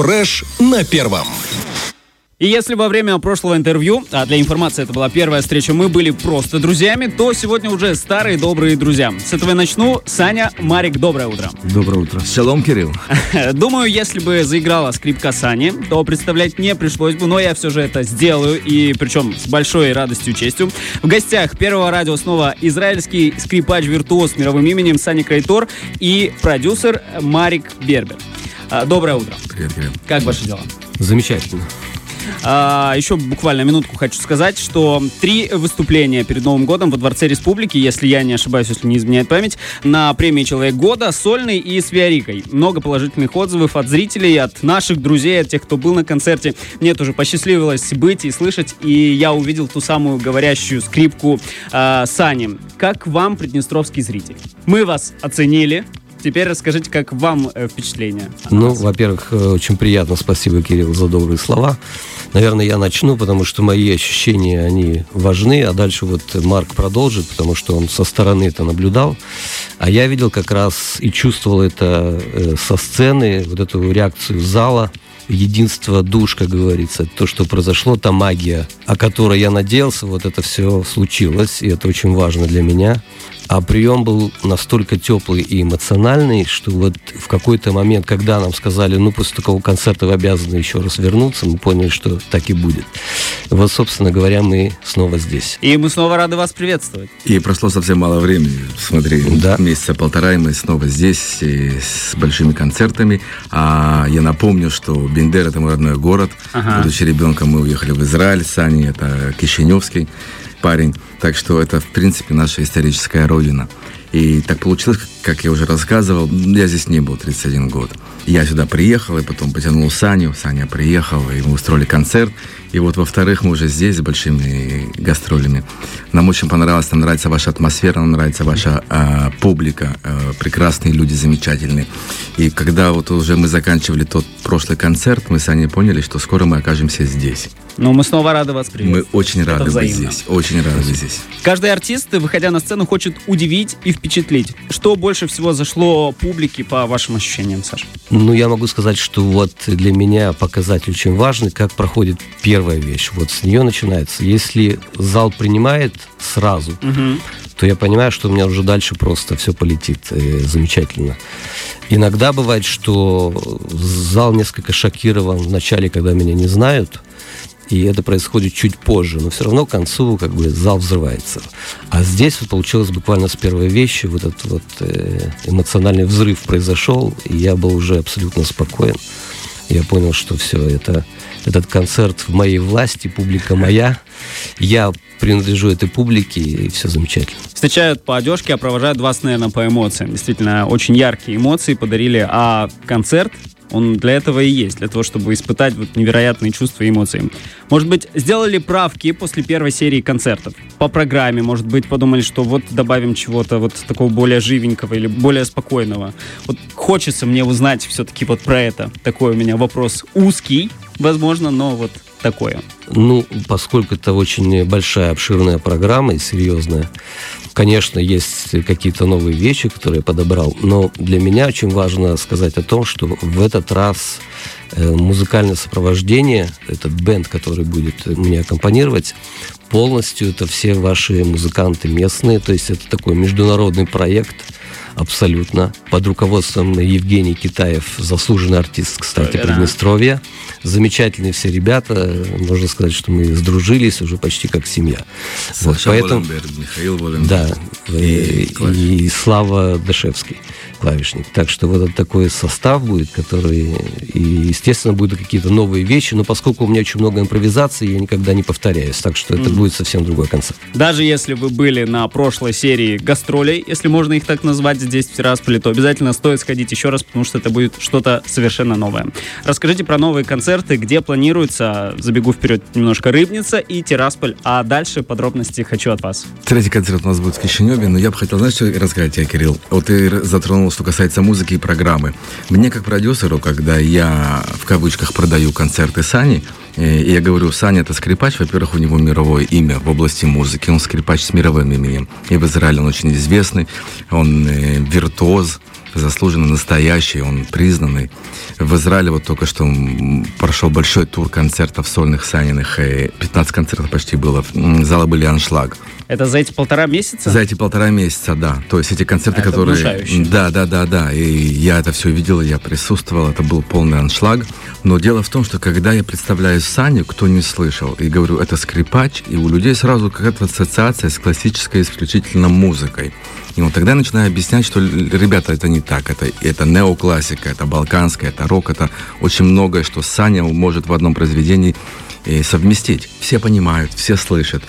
Фреш на первом. И если во время прошлого интервью, а для информации это была первая встреча, мы были просто друзьями, то сегодня уже старые добрые друзья. С этого я начну. Саня, Марик, доброе утро. Доброе утро. Шалом, Кирилл. Думаю, если бы заиграла скрипка Сани, то представлять не пришлось бы, но я все же это сделаю, и причем с большой радостью и честью. В гостях Первого радио снова израильский скрипач-виртуоз с мировым именем Сани Крайтор и продюсер Марик Бербер. А, Доброе утро. Привет, Кирилл. Как ваши дела? Замечательно. А, еще буквально минутку хочу сказать, что три выступления перед Новым годом во Дворце Республики, если я не ошибаюсь, если не изменяет память, на премии «Человек года», сольный и с Виарикой. Много положительных отзывов от зрителей, от наших друзей, от тех, кто был на концерте. Мне тоже посчастливилось быть и слышать, и я увидел ту самую говорящую скрипку э, Сани. Как вам, приднестровский зритель? Мы вас оценили, Теперь расскажите, как вам э, впечатление? Ну, во-первых, э, очень приятно. Спасибо, Кирилл, за добрые слова. Наверное, я начну, потому что мои ощущения, они важны, а дальше вот Марк продолжит, потому что он со стороны это наблюдал. А я видел как раз и чувствовал это э, со сцены, вот эту реакцию зала, единство душ, как говорится, то, что произошло, та магия, о которой я надеялся, вот это все случилось, и это очень важно для меня. А прием был настолько теплый и эмоциональный, что вот в какой-то момент, когда нам сказали, ну, после такого концерта вы обязаны еще раз вернуться, мы поняли, что так и будет. Вот, собственно говоря, мы снова здесь. И мы снова рады вас приветствовать. И прошло совсем мало времени. Смотри, Да. месяца полтора, и мы снова здесь и с большими концертами. А я напомню, что Бендер – это мой родной город. Ага. Будучи ребенком, мы уехали в Израиль. Сани – это Кишиневский парень. Так что это, в принципе, наша историческая родина. И так получилось, как я уже рассказывал, я здесь не был 31 год. Я сюда приехал, и потом потянул Саню. Саня приехал, и мы устроили концерт. И вот, во-вторых, мы уже здесь с большими гастролями. Нам очень понравилось, нам нравится ваша атмосфера, нам нравится ваша а, публика. а, прекрасные люди, замечательные. И когда вот уже мы заканчивали тот прошлый концерт, мы с Аней поняли, что скоро мы окажемся здесь. Но мы снова рады вас Мы приветствовать. очень Это рады быть здесь. Очень рады быть здесь. Каждый артист, выходя на сцену, хочет удивить и впечатлить. Что больше всего зашло публике по вашим ощущениям, Саша? Ну, я могу сказать, что вот для меня показатель очень важный, как проходит первая вещь. Вот с нее начинается. Если зал принимает сразу, то я понимаю, что у меня уже дальше просто все полетит э, замечательно. Иногда бывает, что зал несколько шокирован в начале, когда меня не знают, и это происходит чуть позже, но все равно к концу как бы зал взрывается. А здесь вот получилось буквально с первой вещи, вот этот вот э, эмоциональный взрыв произошел, и я был уже абсолютно спокоен. Я понял, что все, это, этот концерт в моей власти, публика моя, я принадлежу этой публике, и все замечательно. Встречают по одежке, а провожают вас, наверное, по эмоциям. Действительно, очень яркие эмоции подарили, а концерт, он для этого и есть, для того, чтобы испытать вот невероятные чувства и эмоции. Может быть, сделали правки после первой серии концертов по программе, может быть, подумали, что вот добавим чего-то вот такого более живенького или более спокойного. Вот хочется мне узнать все-таки вот про это. Такой у меня вопрос узкий, возможно, но вот такое. Ну, поскольку это очень большая, обширная программа и серьезная, конечно, есть какие-то новые вещи, которые я подобрал, но для меня очень важно сказать о том, что в этот раз э, музыкальное сопровождение, этот бенд, который будет мне аккомпанировать, полностью это все ваши музыканты местные, то есть это такой международный проект, абсолютно, под руководством Евгений Китаев, заслуженный артист, кстати, Да. Приднестровья. Замечательные все ребята, можно сказать, что мы сдружились уже почти как семья. Вот, Саша поэтому, Воленберг, Михаил Воленберг. да, И и, клавишник. и Слава Дашевский, клавишник. Так что вот этот такой состав будет, который, и, естественно, будут какие-то новые вещи, но поскольку у меня очень много импровизации, я никогда не повторяюсь, так что это будет совсем другой концерт. Даже если вы были на прошлой серии гастролей, если можно их так назвать здесь, в Тирасполе, то обязательно стоит сходить еще раз, потому что это будет что-то совершенно новое. Расскажите про новые концерты, где планируется, забегу вперед немножко, Рыбница и Тирасполь, а дальше подробности хочу от вас. Третий концерт у нас будет в Кишиневе, но я бы хотел, знаешь, что рассказать тебе, Кирилл? Вот ты р- что касается музыки и программы. Мне, как продюсеру, когда я, в кавычках, продаю концерты Сани, э, и я говорю, Саня это скрипач, во-первых, у него мировое имя в области музыки, он скрипач с мировым именем. И в Израиле он очень известный, он э, виртуоз, заслуженный, настоящий, он признанный. В Израиле вот только что прошел большой тур концертов сольных Саниных, и 15 концертов почти было. Залы были аншлаг. Это за эти полтора месяца? За эти полтора месяца, да. То есть эти концерты, это которые... Внушающе. Да, да, да, да. И я это все видел, я присутствовал, это был полный аншлаг. Но дело в том, что когда я представляю Саню, кто не слышал, и говорю, это скрипач, и у людей сразу какая-то ассоциация с классической исключительно музыкой. И вот тогда начинаю объяснять, что, ребята, это не так. Это, это неоклассика, это балканская, это рок, это очень многое, что Саня может в одном произведении э, совместить. Все понимают, все слышат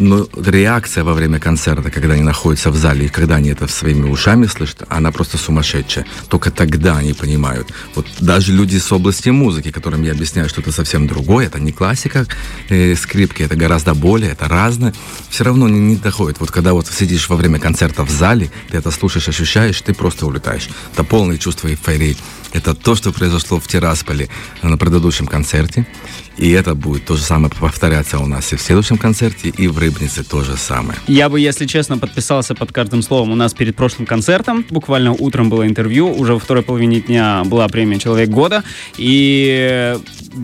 но реакция во время концерта, когда они находятся в зале, и когда они это своими ушами слышат, она просто сумасшедшая. Только тогда они понимают. Вот даже люди с области музыки, которым я объясняю, что это совсем другое, это не классика э, скрипки, это гораздо более, это разное, все равно не, не доходит. Вот когда вот сидишь во время концерта в зале, ты это слушаешь, ощущаешь, ты просто улетаешь. Это полное чувство эйфории. Это то, что произошло в Тирасполе на предыдущем концерте. И это будет то же самое повторяться у нас и в следующем концерте, и в Рыбнице то же самое. Я бы, если честно, подписался под каждым словом. У нас перед прошлым концертом, буквально утром было интервью, уже во второй половине дня была премия «Человек года», и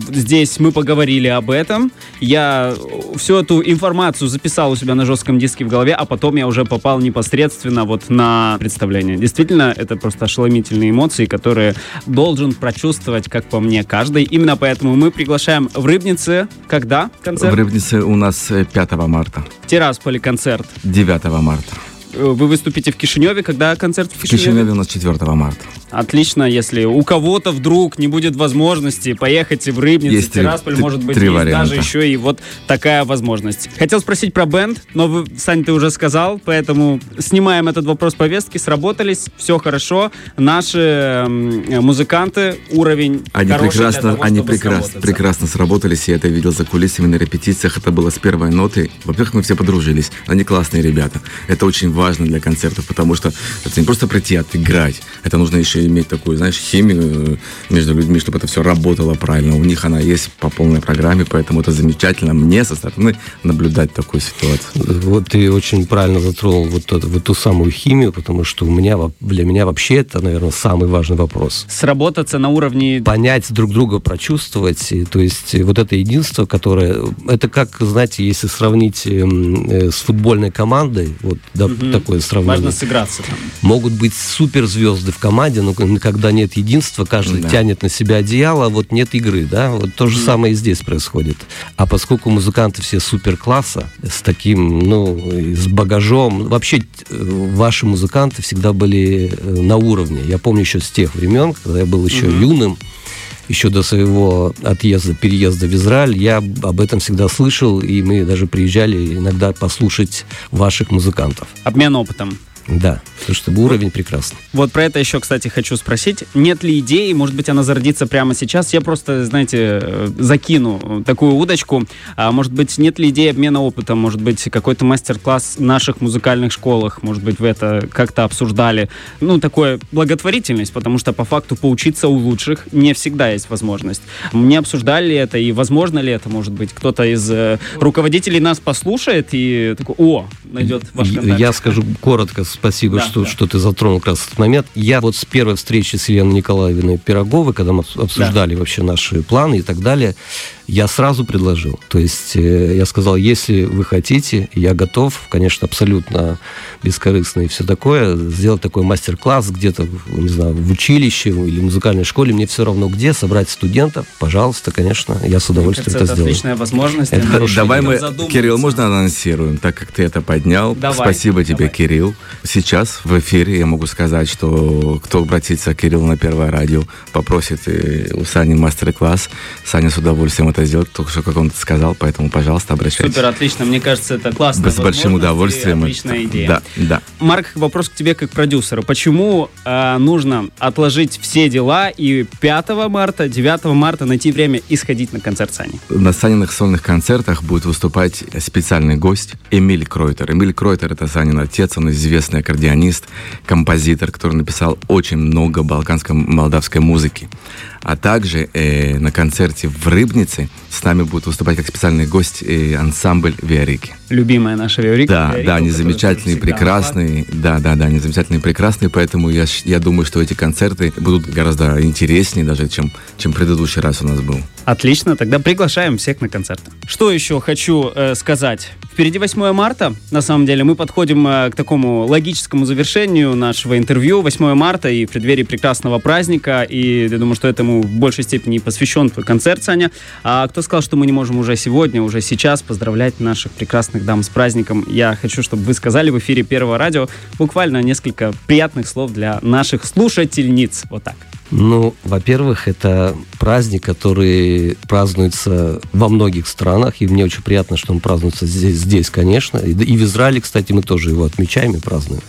здесь мы поговорили об этом. Я всю эту информацию записал у себя на жестком диске в голове, а потом я уже попал непосредственно вот на представление. Действительно, это просто ошеломительные эмоции, которые должен прочувствовать, как по мне, каждый. Именно поэтому мы приглашаем в Рыбнице. Когда концерт? В Рыбнице у нас 5 э, марта. В Тирасполе концерт. 9 марта. Э, вы выступите в Кишиневе, когда концерт в Кишиневе? В Кишиневе у нас 4 марта. Отлично, если у кого-то вдруг не будет возможности поехать в Рыбницу, есть Тирасполь, три, может быть, три есть варианта. даже еще и вот такая возможность. Хотел спросить про бенд, но вы, Сань, ты уже сказал, поэтому снимаем этот вопрос повестки, сработались, все хорошо. Наши музыканты, уровень Они прекрасно, того, они прекрасно, прекрасно сработались, я это видел за кулисами на репетициях, это было с первой ноты. Во-первых, мы все подружились, они классные ребята. Это очень важно для концертов, потому что это не просто прийти отыграть, это нужно еще иметь такую, знаешь, химию э, между людьми, чтобы это все работало правильно. У них она есть по полной программе, поэтому это замечательно мне со стороны наблюдать такую ситуацию. Вот ты очень правильно затронул вот, эту, вот ту самую химию, потому что у меня, для меня вообще это, наверное, самый важный вопрос. Сработаться на уровне... Понять друг друга, прочувствовать. И, то есть вот это единство, которое... Это как, знаете, если сравнить эм, э, с футбольной командой, вот да, угу. Такое сравнение. Важно сыграться там. Могут быть суперзвезды в команде, но когда нет единства, каждый да. тянет на себя одеяло, а вот нет игры, да, вот то же mm. самое и здесь происходит. А поскольку музыканты все супер класса, с таким, ну, с багажом, вообще э, ваши музыканты всегда были э, на уровне. Я помню еще с тех времен, когда я был еще mm-hmm. юным, еще до своего отъезда, переезда в Израиль, я об этом всегда слышал, и мы даже приезжали иногда послушать ваших музыкантов. Обмен опытом. Да, потому что уровень прекрасный. Вот про это еще, кстати, хочу спросить. Нет ли идеи, может быть, она зародится прямо сейчас? Я просто, знаете, э, закину такую удочку. А, может быть, нет ли идеи обмена опытом? Может быть, какой-то мастер-класс в наших музыкальных школах? Может быть, вы это как-то обсуждали? Ну, такое благотворительность, потому что по факту поучиться у лучших не всегда есть возможность. Не обсуждали ли это и возможно ли это, может быть, кто-то из э, руководителей нас послушает и такой, о, найдет ваш контакт. Я скажу коротко, спасибо, да, что, да. что ты затронул как раз этот момент. Я вот с первой встречи с Еленой Николаевной Пироговой, когда мы обсуждали да. вообще наши планы и так далее, я сразу предложил. То есть э, я сказал, если вы хотите, я готов, конечно, абсолютно бескорыстно и все такое, сделать такой мастер-класс где-то, не знаю, в училище или музыкальной школе, мне все равно где, собрать студентов, пожалуйста, конечно, я с удовольствием это, это сделаю. отличная возможность. Это Давай мы, Кирилл, можно анонсируем, так как ты это поднял. Давай, Спасибо тебе, давай. Кирилл. Сейчас в эфире я могу сказать, что кто обратится к Кириллу на Первое радио, попросит э, у Сани мастер-класс, Саня с удовольствием это сделать, только что, как он сказал, поэтому, пожалуйста, обращайтесь. Супер, отлично, мне кажется, это классно. С большим удовольствием. Отличная идея. Да, да. Марк, вопрос к тебе как продюсеру. Почему э, нужно отложить все дела и 5 марта, 9 марта найти время и сходить на концерт Сани? На Саниных сольных концертах будет выступать специальный гость Эмиль Кройтер. Эмиль Кройтер — это Санин отец, он известный замечательный аккордеонист, композитор, который написал очень много балканско-молдавской музыки. А также э, на концерте в Рыбнице с нами будет выступать как специальный гость э, ансамбль Виарики. Любимая наша Виарика. Да, Виарика, да, они замечательные, прекрасные. Да, да, да, они замечательные, прекрасные. Поэтому я, я думаю, что эти концерты будут гораздо интереснее даже, чем, чем предыдущий раз у нас был. Отлично, тогда приглашаем всех на концерт. Что еще хочу э, сказать? Впереди 8 марта. На самом деле мы подходим э, к такому логическому завершению нашего интервью. 8 марта и в преддверии прекрасного праздника. И я думаю, что этому в большей степени посвящен твой концерт, Саня. А кто сказал, что мы не можем уже сегодня, уже сейчас поздравлять наших прекрасных дам с праздником? Я хочу, чтобы вы сказали в эфире Первого радио буквально несколько приятных слов для наших слушательниц. Вот так. Ну, во-первых, это праздник, который празднуется во многих странах, и мне очень приятно, что он празднуется здесь, здесь конечно. И, и в Израиле, кстати, мы тоже его отмечаем и празднуем.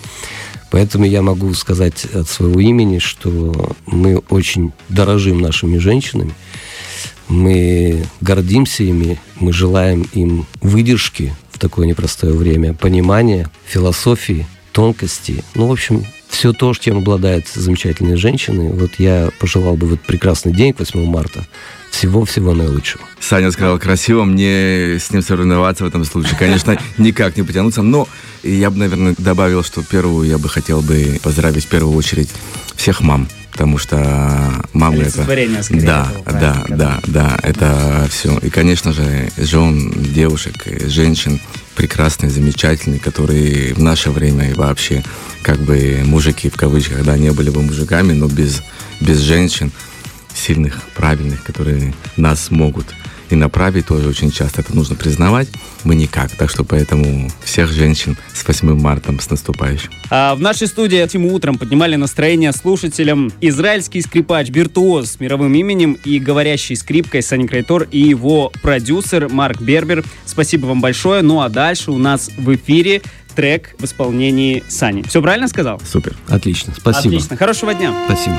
Поэтому я могу сказать от своего имени, что мы очень дорожим нашими женщинами, мы гордимся ими, мы желаем им выдержки в такое непростое время, понимания, философии, тонкости. Ну, в общем, все то, чем обладают замечательные женщины. Вот я пожелал бы в этот прекрасный день, 8 марта, всего-всего наилучшего. Саня сказал красиво, мне с ним соревноваться в этом случае, конечно, никак не потянуться, но я бы, наверное, добавил, что первую я бы хотел бы поздравить в первую очередь всех мам, потому что мамы это... Да, да, да, да, это все. И, конечно же, жен, девушек, женщин, прекрасные, замечательные, которые в наше время и вообще как бы мужики в кавычках, да, не были бы мужиками, но без, без женщин сильных, правильных, которые нас могут и направить тоже очень часто. Это нужно признавать. Мы никак. Так что поэтому всех женщин с 8 марта, с наступающим. А в нашей студии этим утром поднимали настроение слушателям израильский скрипач, виртуоз с мировым именем и говорящий скрипкой Сани Крайтор и его продюсер Марк Бербер. Спасибо вам большое. Ну а дальше у нас в эфире трек в исполнении Сани. Все правильно сказал? Супер. Отлично. Спасибо. Отлично. Хорошего дня. Спасибо.